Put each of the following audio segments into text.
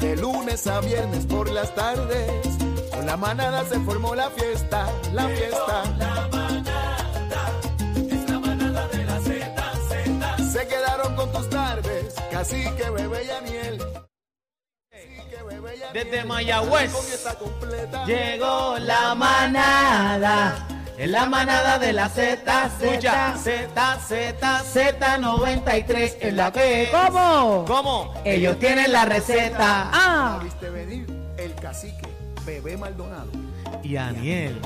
De lunes a viernes por las tardes, con la manada se formó la fiesta, la fiesta. La manada, es la manada de la Z, Se quedaron con tus tardes, cacique, bebé y Aniel. Cacique, bebé y Aniel. Desde Mayagüez. Llegó la manada. Es la manada de la Z, Z, Z, Z, Z93. Es la que. ¿Cómo? ¿Cómo? Ellos tienen la receta. Ah, Viste venir el cacique, bebé Maldonado. Y Aniel.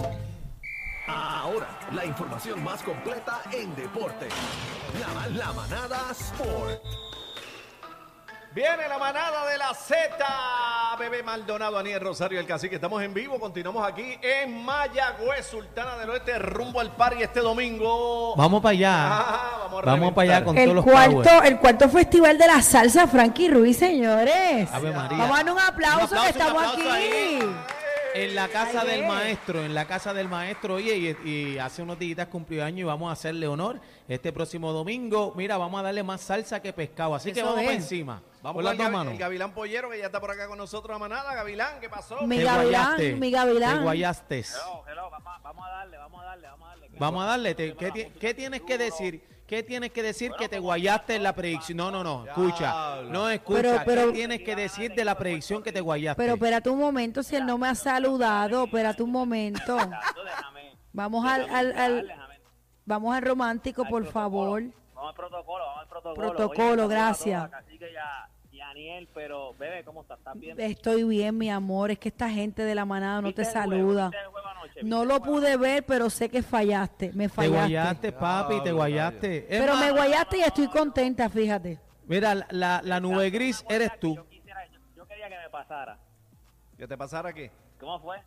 Ahora, la información más completa en deporte. La, la manada Sport. Viene la manada de la Z. Bebé Maldonado, Aniel Rosario, el cacique. Estamos en vivo. Continuamos aquí en Mayagüez, Sultana del Oeste, rumbo al party este domingo. Vamos para allá. Ah, vamos a Vamos para allá con todos los cuarto, power. el cuarto festival de la salsa Frankie Ruiz, señores. Ave María. Vamos a dar un aplauso, Un aplauso, que estamos aplauso aquí. ahí. En la casa Ay, del maestro, en la casa del maestro, oye, y, y hace unos días cumplió año y vamos a hacerle honor este próximo domingo. Mira, vamos a darle más salsa que pescado, así que Eso vamos es. para encima. Vamos con las el, dos manos. el Gavilán Pollero, que ya está por acá con nosotros, la manada. Gavilán, ¿qué pasó? Mi Te gavilán, guayaste, mi gavilán. Te guayaste. Vamos, a- vamos a darle, vamos a darle, vamos a darle. Vamos a darle. ¿qué, ti- qué tienes que decir? ¿Qué tienes que decir que te guayaste en la predicción? No, no, no, escucha. No escucha. Pero- pero- ¿Qué tienes que decir de la predicción que te guayaste? Pero espérate un momento, si él no me ha saludado, espérate un momento. Vamos al, al, al- vamos al romántico, por favor. Vamos al protocolo, vamos al protocolo. Protocolo, gracias. Aniel, pero, bebé, ¿cómo estás? ¿Estás bien? Estoy bien, mi amor. Es que esta gente de la manada no ¿Viste te saluda. No ¿Viste lo pude anoche? ver, pero sé que fallaste. Me te fallaste. guayaste, papi, te guayaste. Es Pero más, me guayaste y estoy contenta, fíjate. Mira, la, la, la nube gris eres que tú. Yo, quisiera, yo, yo quería que me pasara. ¿Qué te pasara aquí? ¿Cómo fue?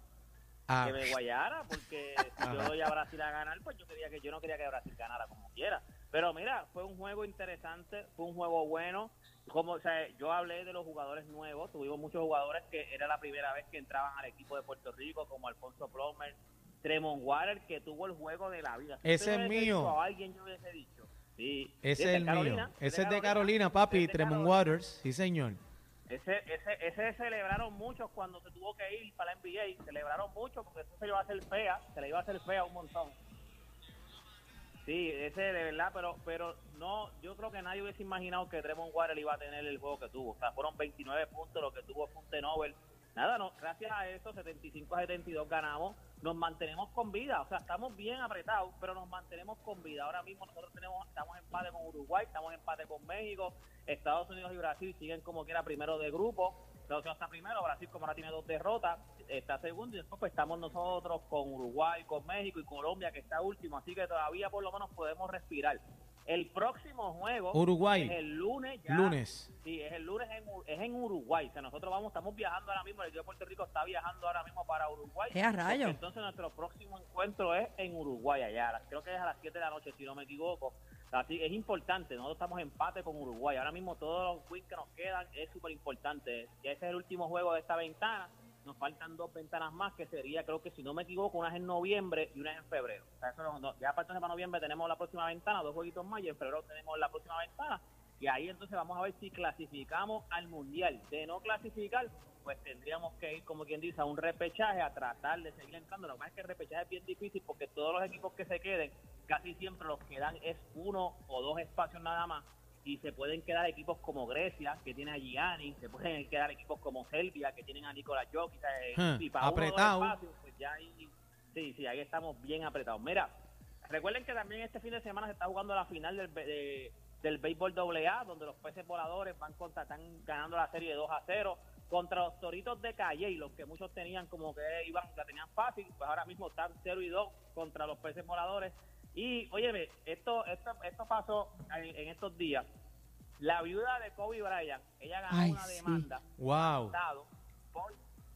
Ah, Que me guayara, porque si yo doy a Brasil a ganar, pues yo quería que yo no quería que Brasil ganara como quiera. Pero mira, fue un juego interesante, fue un juego bueno. Como, o sea, yo hablé de los jugadores nuevos, tuvimos muchos jugadores que era la primera vez que entraban al equipo de Puerto Rico, como Alfonso Plomer, Tremont Water, que tuvo el juego de la vida. Ese es mío. A alguien yo hubiese dicho. Sí, ese es el de Carolina, mío. Ese es de Carolina, papi, Tremont. Waters. Sí, señor. Ese, ese, ese celebraron muchos cuando se tuvo que ir para la NBA. Celebraron mucho porque eso se le iba a hacer fea. Se le iba a hacer fea un montón. Sí, ese de verdad, pero pero no, yo creo que nadie hubiese imaginado que Tremont Water iba a tener el juego que tuvo. O sea, fueron 29 puntos lo que tuvo fue un T-Nobel. Nada, no, gracias a eso, 75 a 72 ganamos. Nos mantenemos con vida. O sea, estamos bien apretados, pero nos mantenemos con vida. Ahora mismo nosotros tenemos estamos en empate con Uruguay, estamos en empate con México. Estados Unidos y Brasil siguen como quiera primero de grupo. Estados Unidos está primero, Brasil como ahora tiene dos derrotas, está segundo y después pues estamos nosotros con Uruguay, con México y Colombia que está último. Así que todavía por lo menos podemos respirar. El próximo juego Uruguay. es el lunes ya. Lunes. Sí, es el lunes en, es en Uruguay. O sea, nosotros vamos, estamos viajando ahora mismo. El equipo de Puerto Rico está viajando ahora mismo para Uruguay. ¡Eh, a rayo! Porque Entonces nuestro próximo encuentro es en Uruguay allá. Creo que es a las 7 de la noche, si no me equivoco. Así es importante. Nosotros estamos en empate con Uruguay. Ahora mismo todos los wins que nos quedan es súper importante. Ya ese es el último juego de esta ventana. Nos faltan dos ventanas más, que sería, creo que si no me equivoco, una es en noviembre y una es en febrero. Eso no- ya para entonces noviembre tenemos la próxima ventana, dos jueguitos más, y en febrero tenemos la próxima ventana. Y ahí entonces vamos a ver si clasificamos al Mundial. De no clasificar, pues tendríamos que ir, como quien dice, a un repechaje, a tratar de seguir entrando. Lo que es que el repechaje es bien difícil porque todos los equipos que se queden, casi siempre los que dan es uno o dos espacios nada más. Y se pueden quedar equipos como Grecia, que tiene a Gianni, se pueden quedar equipos como Serbia, que tienen a Nikola Jokic. eh, Hmm, y para uno o dos apretado. espacios, pues ya ahí, sí, sí, ahí estamos bien apretados. Mira, recuerden que también este fin de semana se está jugando la final del, de- del béisbol AA, donde los peces voladores van contra, están ganando la serie 2 a 0 contra los toritos de Calle y los que muchos tenían como que iban, la tenían fácil, pues ahora mismo están 0 y 2 contra los peces voladores. Y, óyeme, esto, esto, esto pasó en, en estos días. La viuda de Kobe Bryant, ella ganó Ay, una sí. demanda Wow. Estado por-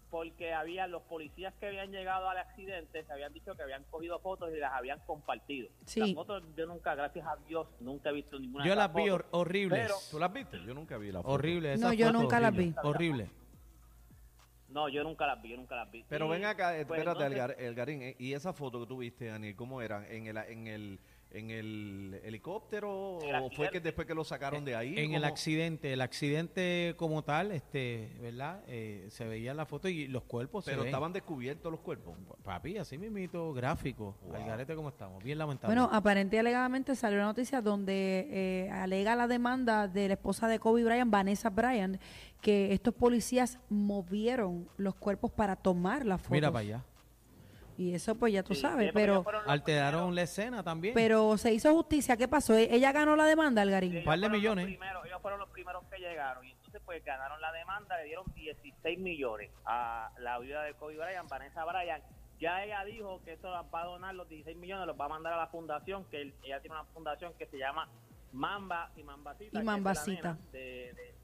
porque había los policías que habían llegado al accidente se habían dicho que habían cogido fotos y las habían compartido. Sí. Las fotos yo nunca, gracias a Dios, nunca he visto ninguna Yo de las vi fotos. hor- horribles. Pero- ¿Tú las viste? Yo nunca vi la foto. Horrible. No, yo fotos nunca las horribles, vi. Horrible. No, yo nunca las vi, yo nunca las vi. Pero Y, ven acá, pues, espérate, entonces- Elgar- Elgarín, eh, ¿y esa foto que tú viste, Daniel, cómo eran? ¿En el, en el en el helicóptero El o fue que después que lo sacaron de ahí? En el accidente, el accidente como tal, este, ¿verdad? Eh, se veía la foto y los cuerpos se Pero ven. estaban descubiertos los cuerpos. Papi, así mismito, gráfico. Wow. Al garete como estamos. Bien lamentable. Bueno, aparente y alegadamente salió una noticia donde eh, alega la demanda de la esposa de Kobe Bryant, Vanessa Bryant, que estos policías movieron los cuerpos para tomar la foto. Mira para allá. Y eso pues ya tú Sí, sabes, sí, pero Alteraron la escena también. pero se hizo justicia. ¿Qué pasó? ¿E- ¿Ella ganó la demanda, Algarín? ellos par de millones. primeros- ellos fueron los primeros que llegaron y entonces pues ganaron la demanda, le dieron 16 millones a la viuda de Kobe Bryant, Vanessa Bryant. Ya ella dijo que eso va a donar los 16 millones, los va a mandar a la fundación, que él- ella tiene una fundación que se llama Mamba y Mambacita. Y que es de la Mambacita. De, de-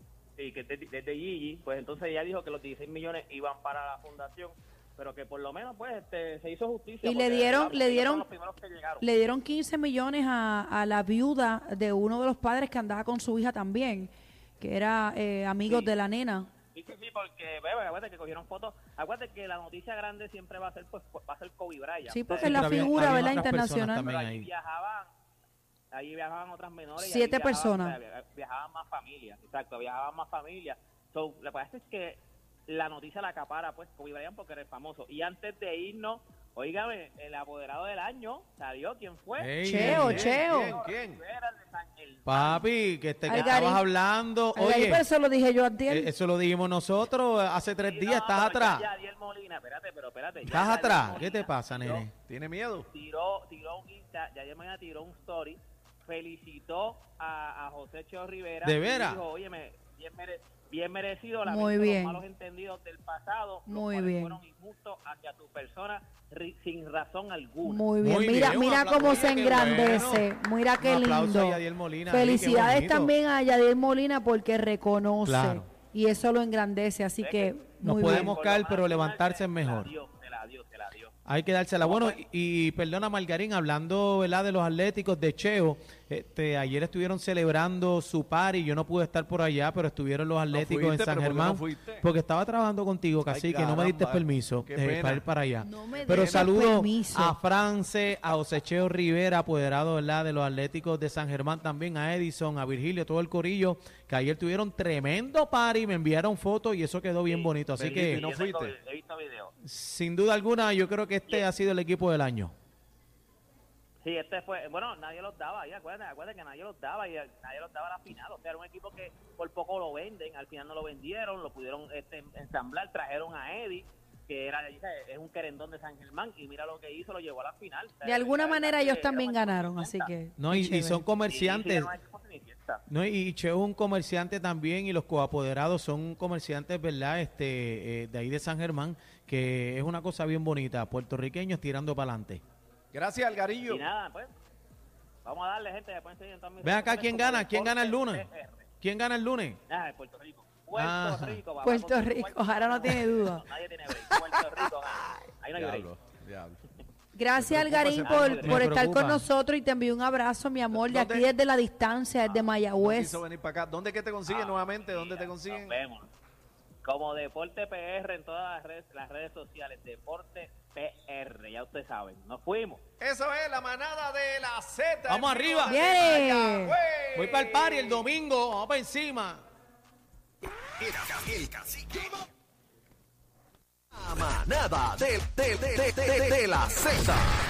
que es de, de- de Gigi, pues entonces ella dijo que los 16 millones iban para la fundación, pero que por lo menos pues este, se hizo justicia. Y le dieron- ¿verdad? le dieron- fueron los primeros que llegaron. Le dieron 15 millones a, a la viuda de uno de los padres que andaba con su hija también, que era eh, amigo Sí. de la nena. Sí, sí, sí, porque, bebé, acuérdate que cogieron fotos. Acuérdate que la noticia grande siempre va a ser, pues, va a ser Kobe Bryant. Sí, porque Pero es la pero figura, había ¿verdad? Internacional. también. allí ahí. viajaban, allí viajaban otras menores. Siete viajaban, personas. o sea, via- viajaban más familias, exacto, viajaban más familias. So, lo que pasa es que la noticia la acapara, pues, Kobe Bryant porque eres famoso. Y antes de irnos, oígame, el apoderado del año salió, ¿quién fue? Cheo, Cheo. ¿Quién? ¿Quién? Rivera de San Germán. Papi, que, te, que Algarín. estabas hablando. Algarín, Oye, pero eso lo dije yo antier. eh, eso lo dijimos nosotros hace tres Sí, días. no, ¿Estás atrás? ya Molina, espérate, pero espérate. ¿Estás atrás? Molina ¿Qué te pasa, tiró- nene? ¿Tiene miedo? tiró, tiró un Insta, ya mañana tiró un story, felicitó a, a José Cheo Rivera. ¿De veras? Dijo, oye, bien, mere- bien merecido la Muy bien. los malos entendidos del pasado, Muy bien. fueron injustos hacia tu persona ri- sin razón alguna. Muy bien, Muy mira, bien, mira cómo se engrandece, mira qué Un lindo. a Yadiel Molina, ahí, qué Felicidades también a Yadiel Molina porque reconoce Claro. y eso lo engrandece, así Es que Nos podemos caer, pero levantarse es mejor se la dio, se la dio. Hay que dársela. Bueno, y, y perdona, Margarín, hablando ¿verdad? de los atléticos de Cheo, este, ayer estuvieron celebrando su party. Yo no pude estar por allá, pero estuvieron los atléticos fuiste, en San pero ¿por qué Germán. no fuiste? porque estaba trabajando contigo, casi que no me diste permiso eh, para ir para allá. No me pero saludo permiso. a France, a Osecheo Rivera, apoderado ¿verdad? de los atléticos de San Germán, también a Edison, a Virgilio, todo el corillo, que ayer tuvieron tremendo party, me enviaron fotos y eso quedó bien Sí, bonito. Así que, y no fuiste. vi- He visto videos. sin duda alguna, yo creo que este ha sido el equipo del año. Sí, este fue, bueno, nadie los daba, ahí, acuérdate, acuérdate que nadie los daba y nadie los daba a la final, o sea, era un equipo que por poco lo venden, al final no lo vendieron, lo pudieron este, ensamblar, trajeron a Eddie, que era es un querendón de San Germán y mira lo que hizo, lo llevó a la final. O sea, De alguna manera ellos también ganaron, así que No, y, son comerciantes. No, y Cheo es un comerciante también y los coapoderados son comerciantes, ¿verdad? Este, eh, de ahí de San Germán, que es una cosa bien bonita, puertorriqueños tirando para adelante. Gracias, Algarillo. Y nada, pues, vamos a darle, gente, después enseñan todas mis Ven acá, ¿quién gana? ¿Quién gana el lunes? ¿Quién gana el lunes? Ah, de Puerto Rico. Puerto Ajá. Rico. papá, Puerto Rico, Puerto ahora no tiene duda. No, nadie tiene break. Puerto Rico. Ahí no hay break. Diablo, diablo. Gracias, Algarín, por, por estar con nosotros y te envío un abrazo, mi amor, de aquí desde la distancia, desde No Mayagüez. quiso venir para acá. ¿Dónde que te consiguen Ah, nuevamente? ¿Dónde te consiguen? Nos vemos. Como Deporte PR en todas las redes, las redes sociales. Deporte PR, ya ustedes saben. Nos fuimos. Eso es la manada de la Z. Vamos arriba. Voy para el party el domingo, vamos para encima. El, cacique. Manada de, de, de, de la Z.